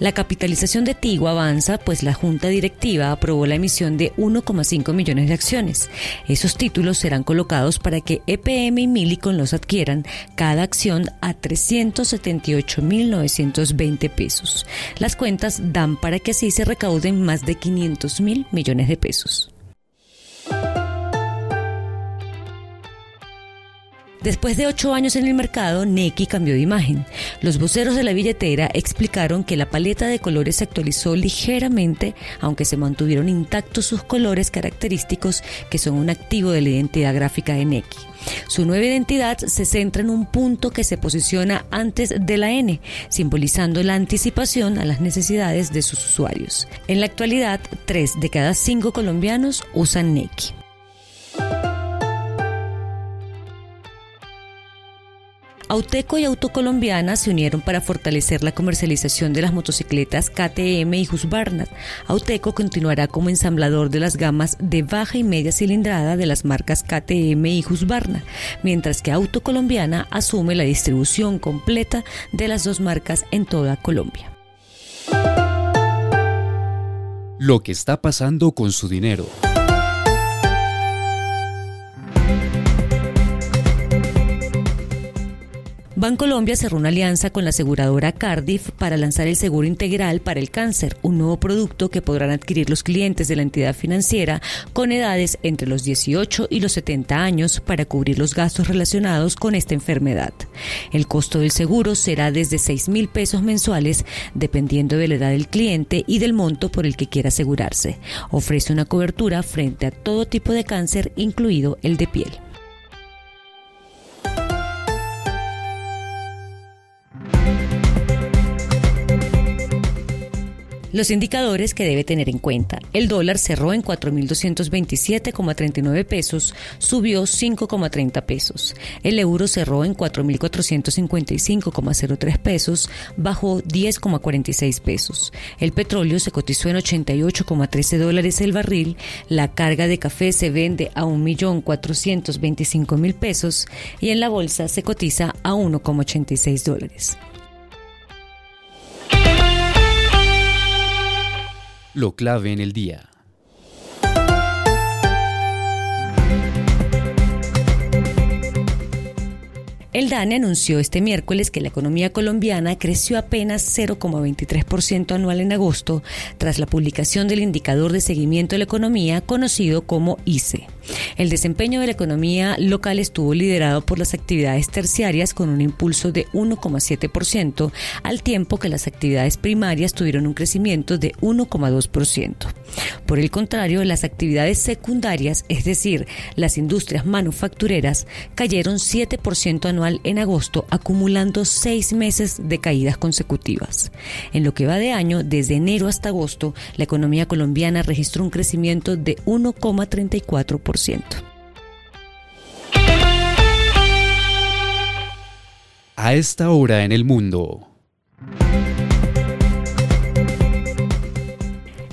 La capitalización de Tigo avanza, pues la Junta Directiva aprobó la emisión de 1,5 millones de acciones. Esos títulos serán colocados para que EPM y Milicon los adquieran, cada acción a 378.920 pesos. Las cuentas dan para que así se recauden más de 500 mil millones de pesos. Después de ocho años en el mercado, Neki cambió de imagen. Los voceros de la billetera explicaron que la paleta de colores se actualizó ligeramente, aunque se mantuvieron intactos sus colores característicos que son un activo de la identidad gráfica de Neki. Su nueva identidad se centra en un punto que se posiciona antes de la N, simbolizando la anticipación a las necesidades de sus usuarios. En la actualidad, tres de cada cinco colombianos usan Neki. Auteco y Autocolombiana se unieron para fortalecer la comercialización de las motocicletas KTM y Husqvarna. Auteco continuará como ensamblador de las gamas de baja y media cilindrada de las marcas KTM y Husqvarna, mientras que Autocolombiana asume la distribución completa de las dos marcas en toda Colombia. Lo que está pasando con su dinero. Bancolombia cerró una alianza con la aseguradora Cardiff para lanzar el seguro integral para el cáncer, un nuevo producto que podrán adquirir los clientes de la entidad financiera con edades entre los 18 y los 70 años para cubrir los gastos relacionados con esta enfermedad. El costo del seguro será desde 6 mil pesos mensuales dependiendo de la edad del cliente y del monto por el que quiera asegurarse. Ofrece una cobertura frente a todo tipo de cáncer, incluido el de piel. Los indicadores que debe tener en cuenta. El dólar cerró en 4.227,39 pesos, subió 5,30 pesos. El euro cerró en 4.455,03 pesos, bajó 10,46 pesos. El petróleo se cotizó en 88,13 dólares el barril. La carga de café se vende a 1.425.000 pesos y en la bolsa se cotiza a 1,86 dólares. Lo clave en el día. El DANE anunció este miércoles que la economía colombiana creció apenas 0,23% anual en agosto tras la publicación del indicador de seguimiento de la economía conocido como ICE. El desempeño de la economía local estuvo liderado por las actividades terciarias con un impulso de 1,7%, al tiempo que las actividades primarias tuvieron un crecimiento de 1,2%. Por el contrario, las actividades secundarias, es decir, las industrias manufactureras, cayeron 7% anual en agosto, acumulando seis meses de caídas consecutivas. En lo que va de año, desde enero hasta agosto, la economía colombiana registró un crecimiento de 1,34%. A esta hora en el mundo.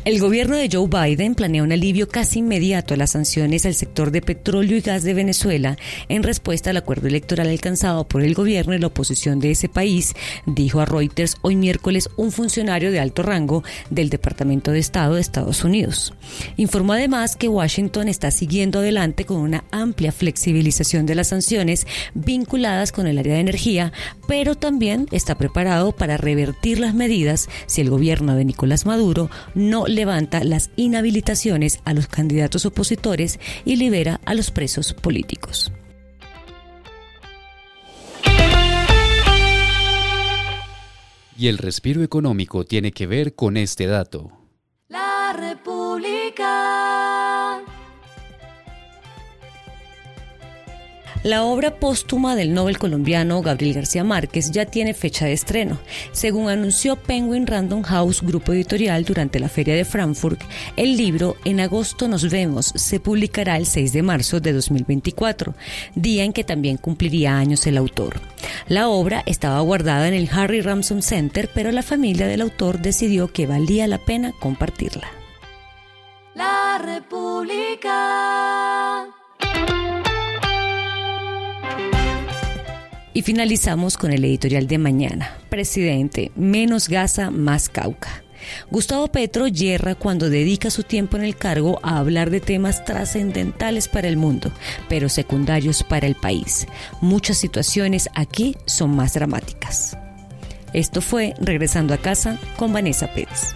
El gobierno de Joe Biden planea un alivio casi inmediato a las sanciones al sector de petróleo y gas de Venezuela en respuesta al acuerdo electoral alcanzado por el gobierno y la oposición de ese país, dijo a Reuters hoy miércoles un funcionario de alto rango del Departamento de Estado de Estados Unidos. Informó además que Washington está siguiendo adelante con una amplia flexibilización de las sanciones vinculadas con el área de energía, pero también está preparado para revertir las medidas si el gobierno de Nicolás Maduro no levanta las inhabilitaciones a los candidatos opositores y libera a los presos políticos. Y el respiro económico tiene que ver con este dato. La obra póstuma del Nobel colombiano Gabriel García Márquez ya tiene fecha de estreno. Según anunció Penguin Random House, grupo editorial, durante la Feria de Frankfurt, el libro En agosto nos vemos se publicará el 6 de marzo de 2024, día en que también cumpliría años el autor. La obra estaba guardada en el Harry Ramson Center, pero la familia del autor decidió que valía la pena compartirla. La República. Y finalizamos con el editorial de mañana. Presidente, menos Gaza, más Cauca. Gustavo Petro yerra cuando dedica su tiempo en el cargo a hablar de temas trascendentales para el mundo, pero secundarios para el país. Muchas situaciones aquí son más dramáticas. Esto fue Regresando a casa con Vanessa Pérez.